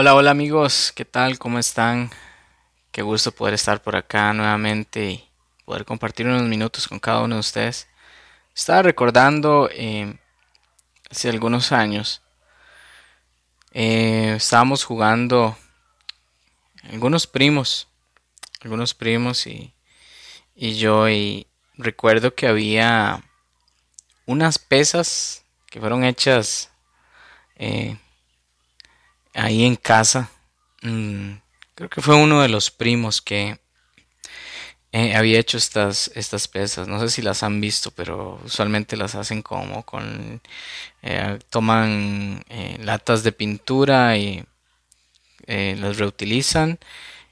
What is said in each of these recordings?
Hola, hola amigos, ¿qué tal? ¿Cómo están? Qué gusto poder estar por acá nuevamente y poder compartir unos minutos con cada uno de ustedes. Estaba recordando eh, hace algunos años, eh, estábamos jugando algunos primos, algunos primos y, y yo y recuerdo que había unas pesas que fueron hechas eh, ahí en casa. Mm, creo que fue uno de los primos que eh, había hecho estas, estas pesas. No sé si las han visto, pero usualmente las hacen como con... Eh, toman latas de pintura y las reutilizan,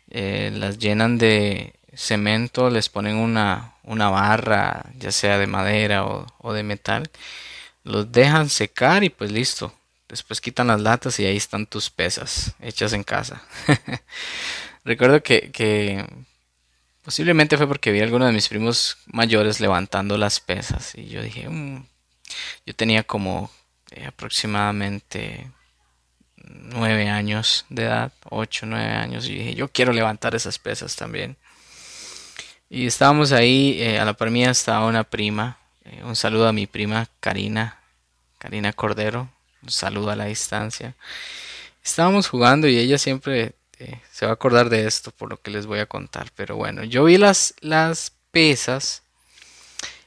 las llenan de cemento, les ponen una, una barra, ya sea de madera o, de metal, los dejan secar y pues listo. Después quitan las latas y ahí están tus pesas hechas en casa. Recuerdo que, posiblemente fue porque vi a alguno de mis primos mayores levantando las pesas y yo dije, mm", yo tenía como eh, aproximadamente nueve años de edad, ocho, nueve años y dije, yo quiero levantar esas pesas también. Y estábamos ahí, eh, a la par mía estaba una prima. Eh, un saludo a mi prima Karina, Karina Cordero. Saludo a la distancia. Estábamos jugando y ella siempre eh, se va a acordar de esto por lo que les voy a contar. Pero bueno, yo vi las, las pesas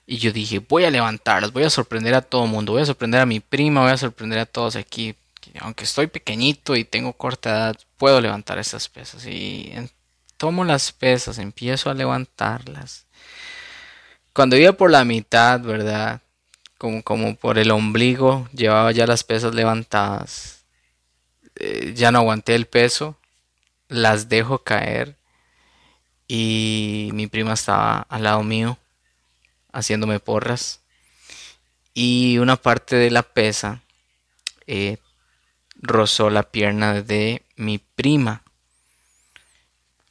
y yo dije, voy a levantarlas, voy a sorprender a todo el mundo, voy a sorprender a mi prima, voy a sorprender a todos aquí. Aunque estoy pequeñito y tengo corta edad, puedo levantar esas pesas. Y tomo las pesas, empiezo a levantarlas. Cuando iba por la mitad, ¿verdad? Como, como por el ombligo, llevaba ya las pesas levantadas. Eh, ya no aguanté el peso, las dejo caer y mi prima estaba al lado mío haciéndome porras y una parte de la pesa eh, rozó la pierna de mi prima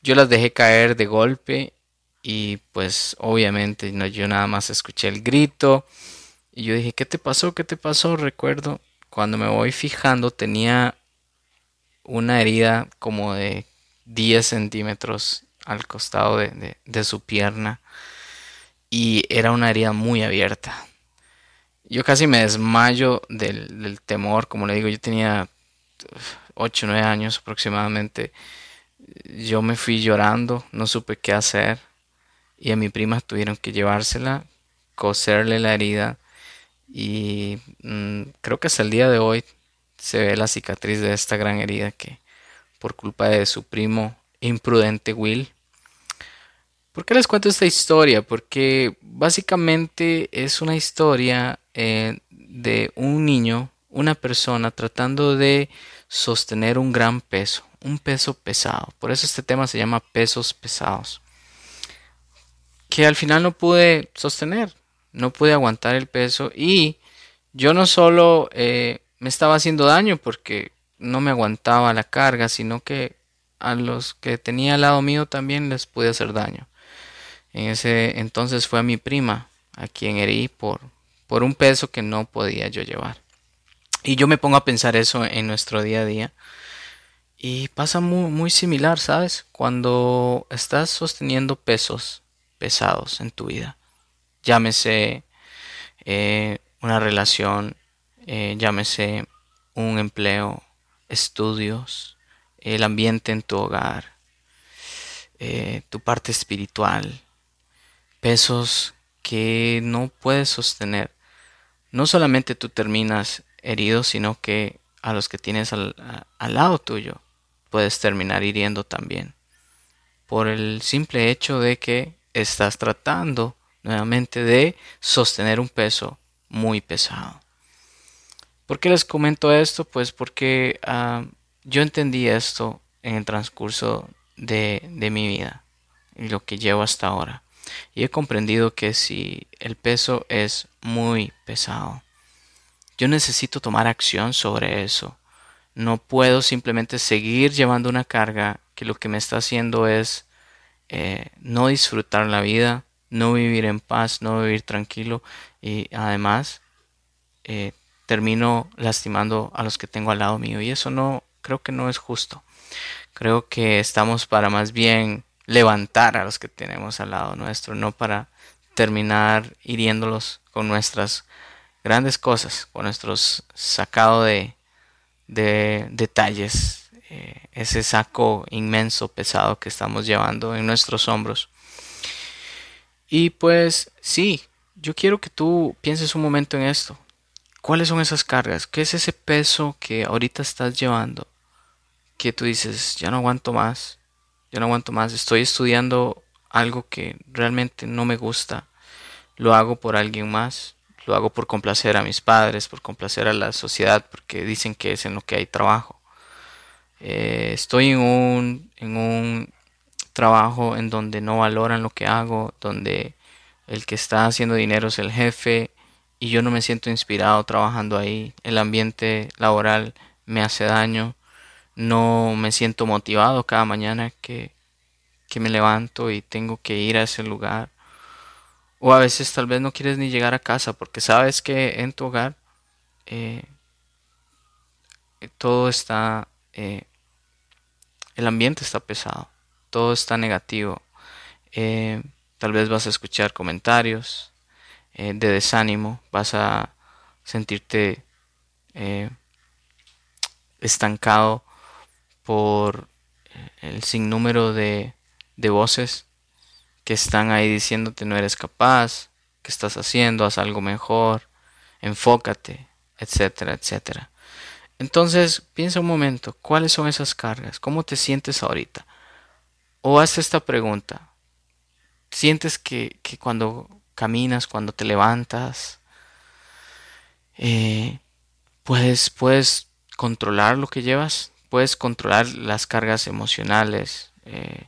yo las dejé caer de golpe y pues obviamente no, yo nada más escuché el grito y yo dije, ¿qué te pasó? ¿Qué te pasó? Recuerdo cuando me voy fijando tenía una herida como de 10 centímetros al costado de, su pierna y era una herida muy abierta. Yo casi me desmayo del, del temor, como le digo, yo tenía 8 o 9 años aproximadamente yo me fui llorando, no supe qué hacer y a mi prima tuvieron que llevársela, coserle la herida y mm, creo que hasta el día de hoy se ve la cicatriz de esta gran herida que por culpa de su primo imprudente Will. ¿Por qué les cuento esta historia? Porque básicamente es una historia eh, de un niño, una persona tratando de sostener un gran peso un peso pesado. Por eso este tema se llama pesos pesados. Que al final no pude sostener, no pude aguantar el peso y yo no solo eh, me estaba haciendo daño porque no me aguantaba la carga, sino que a los que tenía al lado mío también les pude hacer daño. En ese entonces fue a mi prima a quien herí por, por un peso que no podía yo llevar. Y yo me pongo a pensar eso en nuestro día a día. Y pasa muy, muy similar, ¿sabes? Cuando estás sosteniendo pesos pesados en tu vida, llámese eh, una relación, eh, llámese un empleo, estudios, el ambiente en tu hogar, eh, tu parte espiritual, pesos que no puedes sostener. No solamente tú terminas herido, sino que a los que tienes al lado tuyo puedes terminar hiriendo también. Por el simple hecho de que estás tratando nuevamente de sostener un peso muy pesado. ¿Por qué les comento esto? Pues porque ah, yo entendí esto en el transcurso de, de mi vida y lo que llevo hasta ahora. Y he comprendido que si el peso es muy pesado, yo necesito tomar acción sobre eso. No puedo simplemente seguir llevando una carga que lo que me está haciendo es eh, no disfrutar la vida, no vivir en paz, no vivir tranquilo y además eh, termino lastimando a los que tengo al lado mío y eso no creo que no es justo. Creo que estamos para más bien levantar a los que tenemos al lado nuestro, no para terminar hiriéndolos con nuestras grandes cosas, con nuestros sacado de, de detalles, eh, ese saco inmenso, pesado que estamos llevando en nuestros hombros. Y pues sí, yo quiero que tú pienses un momento en esto. ¿Cuáles son esas cargas? ¿Qué es ese peso que ahorita estás llevando? Que tú dices, ya no aguanto más, ya no aguanto más, estoy estudiando algo que realmente no me gusta, lo hago por alguien más, lo hago por complacer a mis padres, por complacer a la sociedad, porque dicen que es en lo que hay trabajo. Eh, estoy en un, en un trabajo en donde no valoran lo que hago, donde el que está haciendo dinero es el jefe y yo no me siento inspirado trabajando ahí. El ambiente laboral me hace daño, no me siento motivado cada mañana que, que me levanto y tengo que ir a ese lugar. O a veces tal vez no quieres ni llegar a casa porque sabes que en tu hogar eh, todo está, eh, el ambiente está pesado, todo está negativo. Eh, Tal vez vas a escuchar comentarios eh, de desánimo, vas a sentirte eh, estancado por el sinnúmero de, de voces que están ahí diciéndote no eres capaz, que estás haciendo, haz algo mejor, enfócate, etcétera, etcétera. Entonces, piensa un momento, ¿cuáles son esas cargas? ¿Cómo te sientes ahorita? O haz esta pregunta, sientes que, cuando caminas, cuando te levantas, eh, puedes, puedes controlar lo que llevas, puedes controlar las cargas emocionales, eh,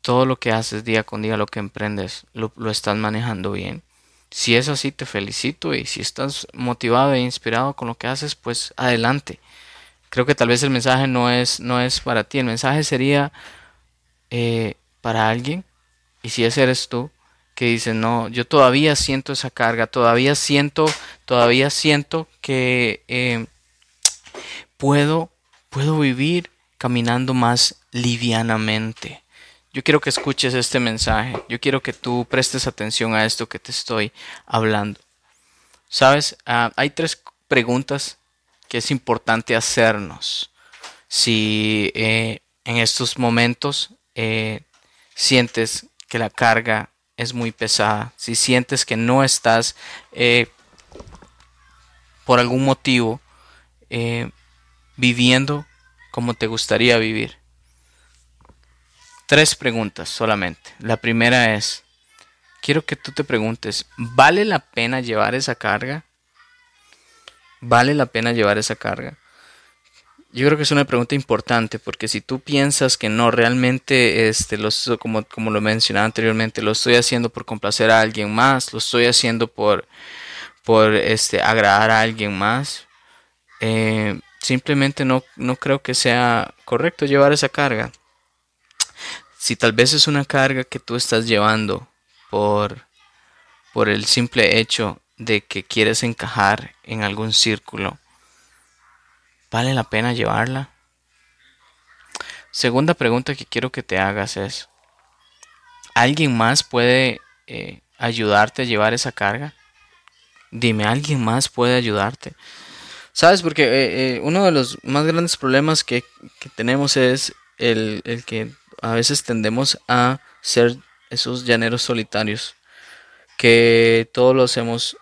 todo lo que haces día con día, lo que emprendes, lo, lo, estás manejando bien. Si es así, te felicito y si estás motivado e inspirado con lo que haces, pues adelante. Creo que tal vez el mensaje no es, no es para ti, el mensaje sería eh, para alguien y si ese eres tú, que dices, no, yo todavía siento esa carga, todavía siento, todavía siento que eh, puedo, puedo vivir caminando más livianamente. Yo quiero que escuches este mensaje, yo quiero que tú prestes atención a esto que te estoy hablando. Sabes, ah, hay tres preguntas que es importante hacernos si eh, en estos momentos eh, sientes que la carga es muy pesada, si sientes que no estás eh, por algún motivo eh, viviendo como te gustaría vivir. Tres preguntas solamente. La primera es, quiero que tú te preguntes, ¿vale la pena llevar esa carga? ¿Vale la pena llevar esa carga? Yo creo que es una pregunta importante porque si tú piensas que no realmente, este, lo, como, como lo mencionaba anteriormente, lo estoy haciendo por complacer a alguien más, lo estoy haciendo por, por este, agradar a alguien más, eh, simplemente no, no creo que sea correcto llevar esa carga. Si tal vez es una carga que tú estás llevando por, por el simple hecho de que quieres encajar en algún círculo, ¿Vale la pena llevarla? Segunda pregunta que quiero que te hagas es, ¿alguien más puede eh, ayudarte a llevar esa carga? Dime, ¿alguien más puede ayudarte? ¿Sabes? Porque eh, eh, uno de los más grandes problemas que, tenemos es el, el, que a veces tendemos a ser esos llaneros solitarios, que todos lo hacemos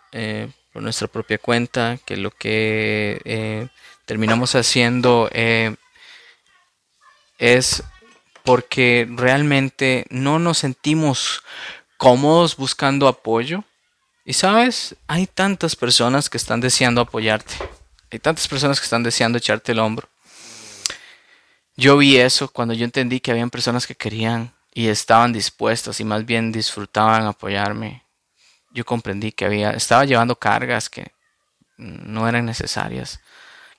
por nuestra propia cuenta, que lo que terminamos haciendo eh, es porque realmente no nos sentimos cómodos buscando apoyo. Y sabes, hay tantas personas que están deseando apoyarte. Hay tantas personas que están deseando echarte el hombro. Yo vi eso cuando yo entendí que habían personas que querían y estaban dispuestas y más bien disfrutaban apoyarme. Yo comprendí que había estaba llevando cargas que no eran necesarias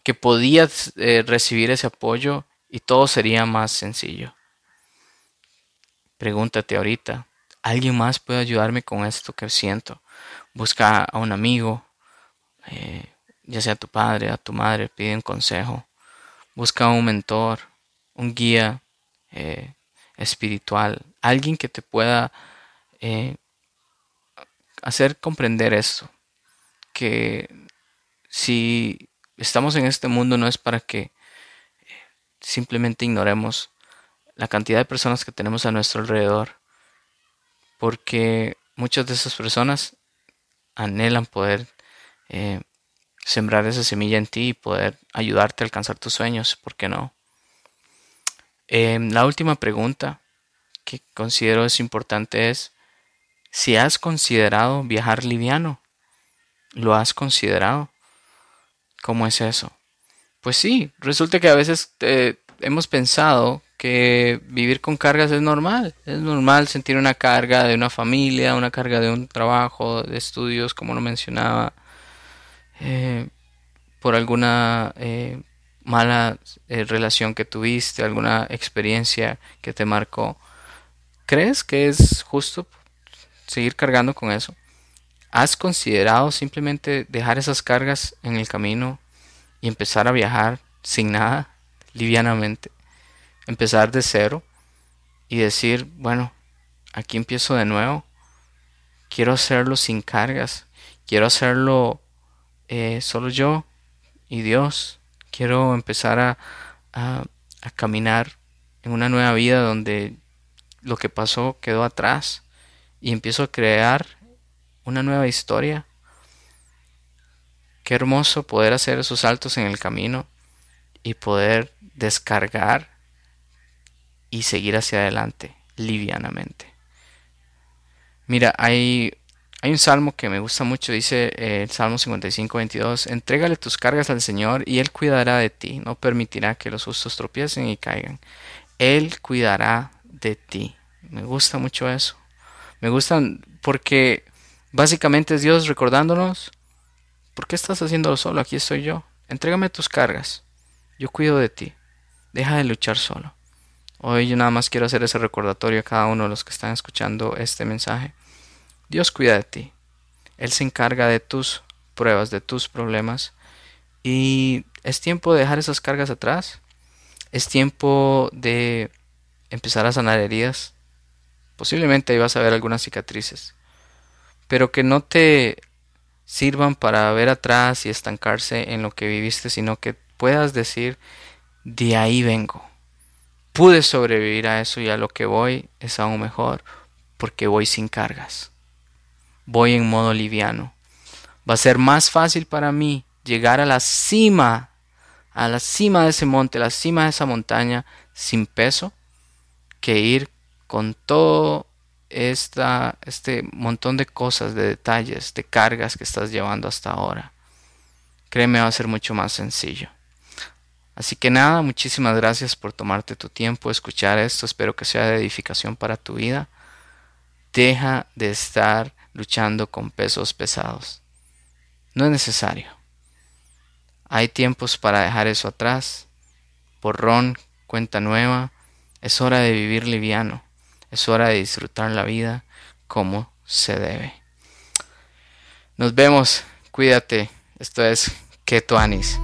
que podías eh, recibir ese apoyo y todo sería más sencillo. Pregúntate ahorita, ¿alguien más puede ayudarme con esto que siento? Busca a un amigo, eh, ya sea a tu padre, a tu madre, pide un consejo. Busca un mentor, un guía eh, espiritual, alguien que te pueda hacer comprender esto, que si estamos en este mundo no es para que simplemente ignoremos la cantidad de personas que tenemos a nuestro alrededor, porque muchas de esas personas anhelan poder eh, sembrar esa semilla en ti y poder ayudarte a alcanzar tus sueños, ¿por qué no? Em, la última pregunta que considero es importante es si has considerado viajar liviano. ¿Lo has considerado? ¿Cómo es eso? Pues sí, resulta que a veces eh, hemos pensado que vivir con cargas es normal. Es normal sentir una carga de una familia, una carga de un trabajo, de estudios, como lo mencionaba, eh, por alguna eh, mala relación que tuviste, alguna experiencia que te marcó. ¿Crees que es justo seguir cargando con eso? ¿Has considerado simplemente dejar esas cargas en el camino y empezar a viajar sin nada, livianamente? empezar de cero y decir, bueno, aquí empiezo de nuevo. Quiero hacerlo sin cargas. Quiero hacerlo eh, solo yo y Dios. Quiero empezar a, a, a caminar en una nueva vida donde lo que pasó quedó atrás y empiezo a crear una nueva historia. Qué hermoso poder hacer esos saltos en el camino y poder descargar y seguir hacia adelante livianamente. Mira, hay, hay un salmo que me gusta mucho, dice eh, el Salmo 55, 22, entrégale tus cargas al Señor y Él cuidará de ti, no permitirá que los justos tropiecen y caigan. Él cuidará de ti. Me gusta mucho eso. Me gusta porque básicamente es Dios recordándonos, ¿por qué estás haciéndolo solo? Aquí estoy yo. Entrégame tus cargas. Yo cuido de ti. Deja de luchar solo. Hoy yo nada más quiero hacer ese recordatorio a cada uno de los que están escuchando este mensaje. Dios cuida de ti. Él se encarga de tus pruebas, de tus problemas. Y es tiempo de dejar esas cargas atrás. Es tiempo de empezar a sanar heridas. Posiblemente ahí vas a ver algunas cicatrices. Pero que no te sirvan para ver atrás y estancarse en lo que viviste, sino que puedas decir, de ahí vengo pude sobrevivir a eso y a lo que voy es aún mejor porque voy sin cargas. Voy en modo liviano. Va a ser más fácil para mí llegar a la cima, a la cima de ese monte, a la cima de esa montaña sin peso, que ir con todo esta, este montón de cosas, de detalles, de cargas que estás llevando hasta ahora. Créeme, va a ser mucho más sencillo. Así que nada, muchísimas gracias por tomarte tu tiempo, escuchar esto, espero que sea de edificación para tu vida. Deja de estar luchando con pesos pesados. No es necesario. Hay tiempos para dejar eso atrás. Borrón, cuenta nueva. Es hora de vivir liviano. Es hora de disfrutar la vida como se debe. Nos vemos. Cuídate. Esto es Keto Anis.